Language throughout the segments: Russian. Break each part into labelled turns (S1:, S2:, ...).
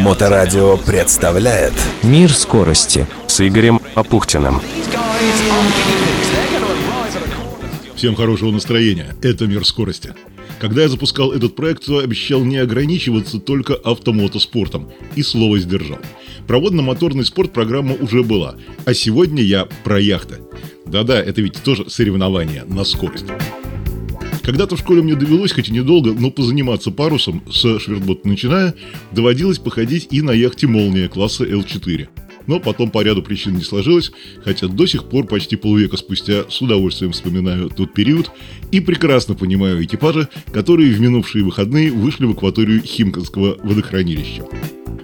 S1: Моторадио представляет
S2: Мир скорости с Игорем Апухтиным.
S3: Всем хорошего настроения. Это «Мир скорости». Когда я запускал этот проект, то обещал не ограничиваться только автомотоспортом. И слово сдержал. Проводно-моторный спорт программа уже была. А сегодня я про яхты. Да-да, это ведь тоже соревнование на скорость. Когда-то в школе мне довелось, хоть и недолго, но позаниматься парусом, с швертбота начиная, доводилось походить и на яхте «Молния» класса L4. Но потом по ряду причин не сложилось, хотя до сих пор, почти полвека спустя, с удовольствием вспоминаю тот период и прекрасно понимаю экипажи, которые в минувшие выходные вышли в акваторию Химкинского водохранилища.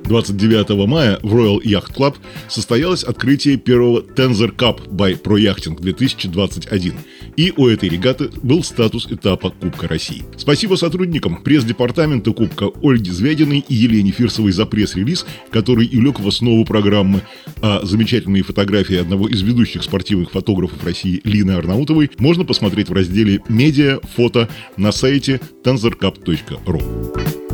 S3: 29 мая в Royal Yacht Club состоялось открытие первого Tensor Cup by Pro Yachting 2021. И у этой регаты был статус этапа Кубка России. Спасибо сотрудникам пресс-департамента Кубка Ольге Звядиной и Елене Фирсовой за пресс-релиз, который и лег в основу программы, а замечательные фотографии одного из ведущих спортивных фотографов России Лины Арнаутовой можно посмотреть в разделе «Медиа», «Фото» на сайте tensorcup.ru.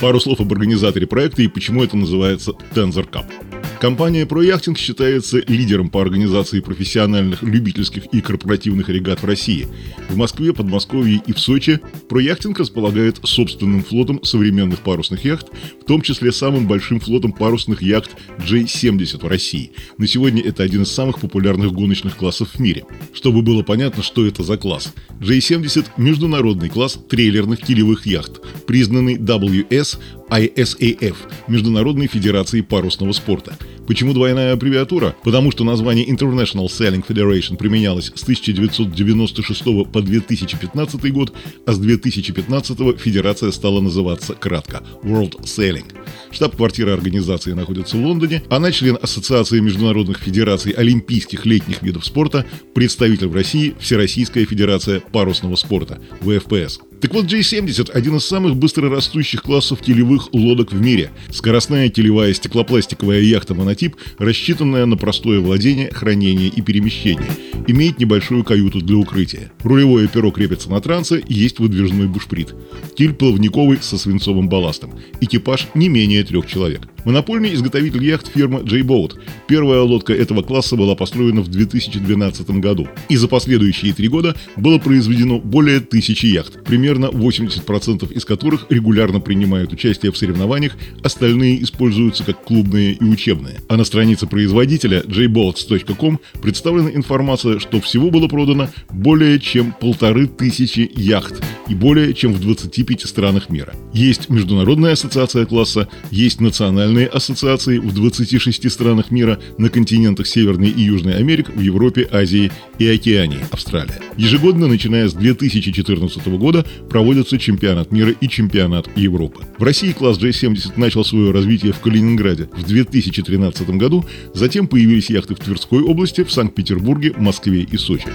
S3: Пару слов об организаторе проекта и почему это называется Tensor Cup. Компания ProYachting считается лидером по организации профессиональных, любительских и корпоративных регат в России. В Москве, Подмосковье и в Сочи ProYachting располагает собственным флотом современных парусных яхт, в том числе самым большим флотом парусных яхт J70 в России. На сегодня это один из самых популярных гоночных классов в мире. Чтобы было понятно, что это за класс. J70 – международный класс трейлерных килевых яхт, признанный WS ISAF – Международной Федерацией парусного спорта. Почему двойная аббревиатура? Потому что название International Sailing Federation применялось с 1996 по 2015 год, а с 2015 федерация стала называться кратко World Sailing. Штаб-квартира организации находится в Лондоне. Она член Ассоциации международных федераций олимпийских летних видов спорта, представитель в России Всероссийская федерация парусного спорта, ВФПС. Так вот, J70 – один из самых быстрорастущих классов телевых лодок в мире. Скоростная телевая стеклопластиковая яхта-монотип, рассчитанная на простое владение, хранение и перемещение. Имеет небольшую каюту для укрытия. Рулевое перо крепится на трансе есть выдвижной бушприт. Киль плавниковый со свинцовым балластом. Экипаж не менее трех человек. Монопольный изготовитель яхт фирма J-Boat. Первая лодка этого класса была построена в 2012 году. И за последующие три года было произведено более тысячи яхт, примерно 80% из которых регулярно принимают участие в соревнованиях, остальные используются как клубные и учебные. А на странице производителя jboats.com представлена информация, что всего было продано более чем полторы тысячи яхт и более чем в 25 странах мира. Есть международная ассоциация класса, есть национальная региональные ассоциации в 26 странах мира на континентах Северной и Южной Америки, в Европе, Азии и Океании, Австралия. Ежегодно, начиная с 2014 года, проводятся чемпионат мира и чемпионат Европы. В России класс J70 начал свое развитие в Калининграде в 2013 году, затем появились яхты в Тверской области, в Санкт-Петербурге, Москве и Сочи.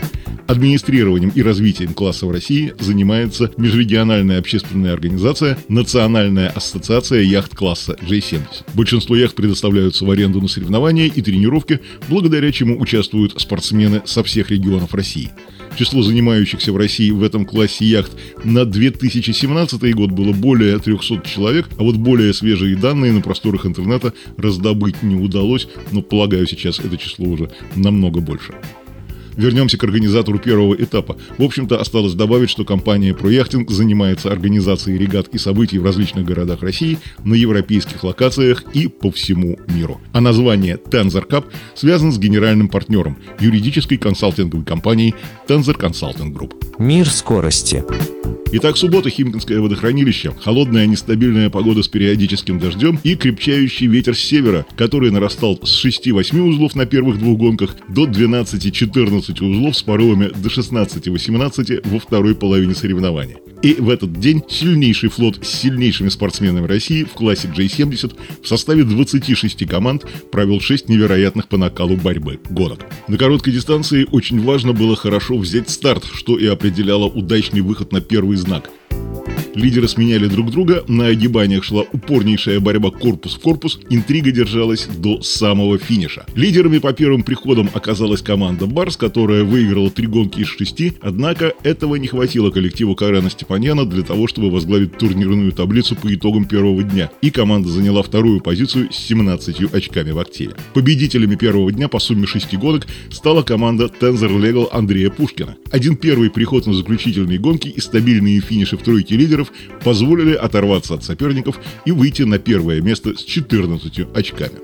S3: Администрированием и развитием класса в России занимается межрегиональная общественная организация Национальная ассоциация яхт класса J70. Большинство яхт предоставляются в аренду на соревнования и тренировки, благодаря чему участвуют спортсмены со всех регионов России. Число занимающихся в России в этом классе яхт на 2017 год было более 300 человек, а вот более свежие данные на просторах интернета раздобыть не удалось, но полагаю сейчас это число уже намного больше. Вернемся к организатору первого этапа. В общем-то, осталось добавить, что компания ProYachting занимается организацией регат и событий в различных городах России, на европейских локациях и по всему миру. А название Tensor Cup связано с генеральным партнером, юридической консалтинговой компанией Tensor Consulting Group.
S2: Мир скорости.
S3: Итак, суббота, Химкинское водохранилище. Холодная нестабильная погода с периодическим дождем и крепчающий ветер с севера, который нарастал с 6-8 узлов на первых двух гонках до 12-14 узлов с порывами до 16-18 во второй половине соревнования. И в этот день сильнейший флот с сильнейшими спортсменами России в классе J70 в составе 26 команд провел 6 невероятных по накалу борьбы гонок. На короткой дистанции очень важно было хорошо взять старт, что и определяло удачный выход на первый знак. Лидеры сменяли друг друга, на огибаниях шла упорнейшая борьба корпус в корпус, интрига держалась до самого финиша. Лидерами по первым приходам оказалась команда Барс, которая выиграла три гонки из шести, однако этого не хватило коллективу Карена Степаньяна для того, чтобы возглавить турнирную таблицу по итогам первого дня, и команда заняла вторую позицию с 17 очками в активе. Победителями первого дня по сумме шести гонок стала команда Tensor Legal Андрея Пушкина. Один первый приход на заключительные гонки и стабильные финиши в тройке лидеров позволили оторваться от соперников и выйти на первое место с 14 очками.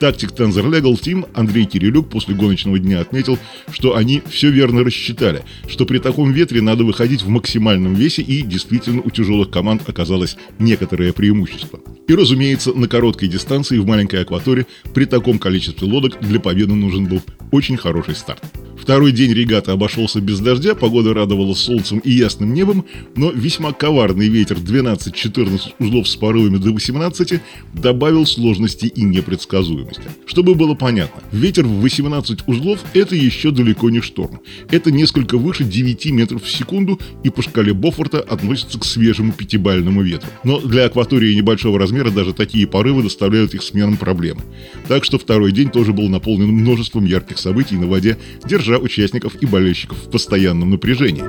S3: Тактик Tensor Legal Team Андрей Кирилюк после гоночного дня отметил, что они все верно рассчитали, что при таком ветре надо выходить в максимальном весе и действительно у тяжелых команд оказалось некоторое преимущество. И разумеется, на короткой дистанции в маленькой акватории при таком количестве лодок для победы нужен был очень хороший старт. Второй день регата обошелся без дождя, погода радовала солнцем и ясным небом, но весьма коварный ветер 12-14 узлов с порывами до 18 добавил сложности и непредсказуемости. Чтобы было понятно, ветер в 18 узлов – это еще далеко не шторм. Это несколько выше 9 метров в секунду и по шкале Бофорта относится к свежему пятибальному ветру. Но для акватории небольшого размера даже такие порывы доставляют их сменам проблемы. Так что второй день тоже был наполнен множеством ярких событий на воде, держа участников и болельщиков в постоянном напряжении.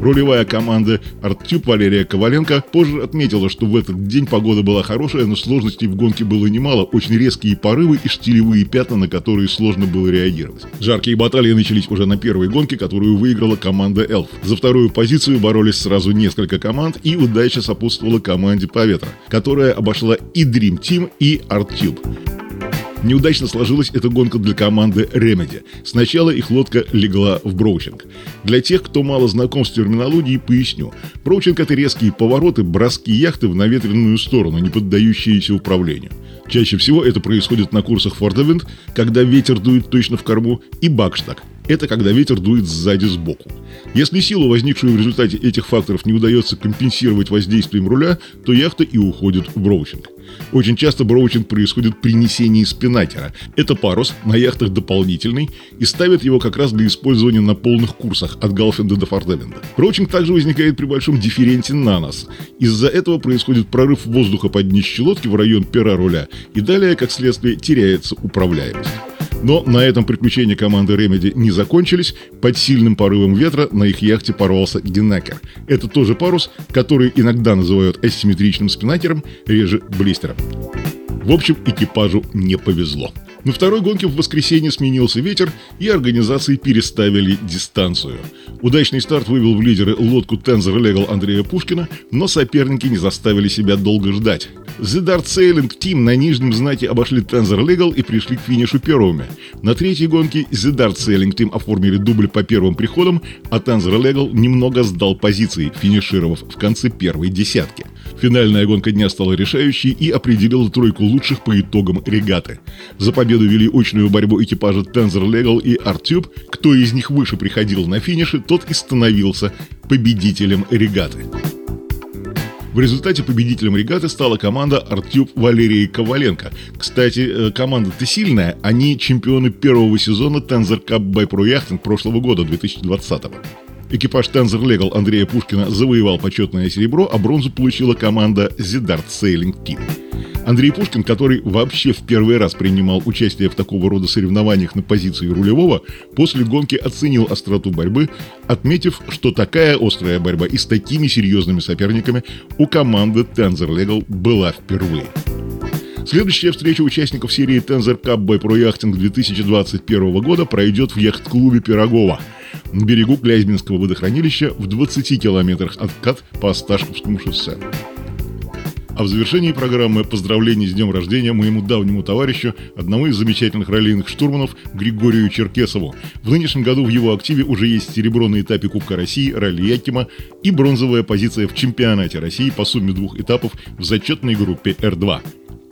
S3: Рулевая команда ArtTube Валерия Коваленко позже отметила, что в этот день погода была хорошая, но сложностей в гонке было немало, очень резкие порывы и штилевые пятна, на которые сложно было реагировать. Жаркие баталии начались уже на первой гонке, которую выиграла команда Элф. За вторую позицию боролись сразу несколько команд, и удача сопутствовала команде Поветра, которая обошла и Dream Team, и ArtTube. Неудачно сложилась эта гонка для команды Remedy. Сначала их лодка легла в броучинг. Для тех, кто мало знаком с терминологией, поясню. Броучинг – это резкие повороты, броски яхты в наветренную сторону, не поддающиеся управлению. Чаще всего это происходит на курсах Фордовинд, когда ветер дует точно в корму, и бакштаг – это когда ветер дует сзади сбоку. Если силу, возникшую в результате этих факторов, не удается компенсировать воздействием руля, то яхта и уходит в броучинг. Очень часто броучинг происходит при несении спинакера. Это парус, на яхтах дополнительный, и ставят его как раз для использования на полных курсах от Галфенда до Фордевенда. Броучинг также возникает при большом дифференте на нос. Из-за этого происходит прорыв воздуха под днище лодки в район пера руля, и далее, как следствие, теряется управляемость. Но на этом приключения команды Remedy не закончились. Под сильным порывом ветра на их яхте порвался генакер. Это тоже парус, который иногда называют асимметричным спинакером, реже блистером. В общем, экипажу не повезло. На второй гонке в воскресенье сменился ветер, и организации переставили дистанцию. Удачный старт вывел в лидеры лодку Tensor Legal Андрея Пушкина, но соперники не заставили себя долго ждать. The Dart Sailing Team на нижнем знаке обошли Tensor Legal и пришли к финишу первыми. На третьей гонке The Dart Sailing Team оформили дубль по первым приходам, а Tensor Legal немного сдал позиции, финишировав в конце первой десятки. Финальная гонка дня стала решающей и определила тройку лучших по итогам регаты. За победу вели очную борьбу экипажа Tensor Legal и Artube. Кто из них выше приходил на финише, тот и становился победителем регаты. В результате победителем регаты стала команда Артюб Валерии Коваленко. Кстати, э, команда-то сильная, они чемпионы первого сезона Cup by Pro Yachting прошлого года, 2020 -го. Экипаж Tensor Legal Андрея Пушкина завоевал почетное серебро, а бронзу получила команда Zedart Sailing Team. Андрей Пушкин, который вообще в первый раз принимал участие в такого рода соревнованиях на позиции рулевого, после гонки оценил остроту борьбы, отметив, что такая острая борьба и с такими серьезными соперниками у команды Tensor Legal была впервые. Следующая встреча участников серии Tensor Cup by Pro Yachting 2021 года пройдет в яхт-клубе Пирогова на берегу Клязьминского водохранилища в 20 километрах от КАТ по Осташковскому шоссе. А в завершении программы поздравление с днем рождения моему давнему товарищу, одному из замечательных раллийных штурманов Григорию Черкесову. В нынешнем году в его активе уже есть серебро на этапе Кубка России, ралли Якима и бронзовая позиция в чемпионате России по сумме двух этапов в зачетной группе R2.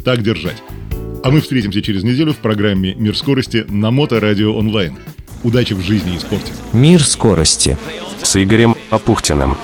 S3: Так держать. А мы встретимся через неделю в программе «Мир скорости» на Моторадио онлайн. Удачи в жизни и спорте.
S2: Мир скорости с Игорем Апухтиным.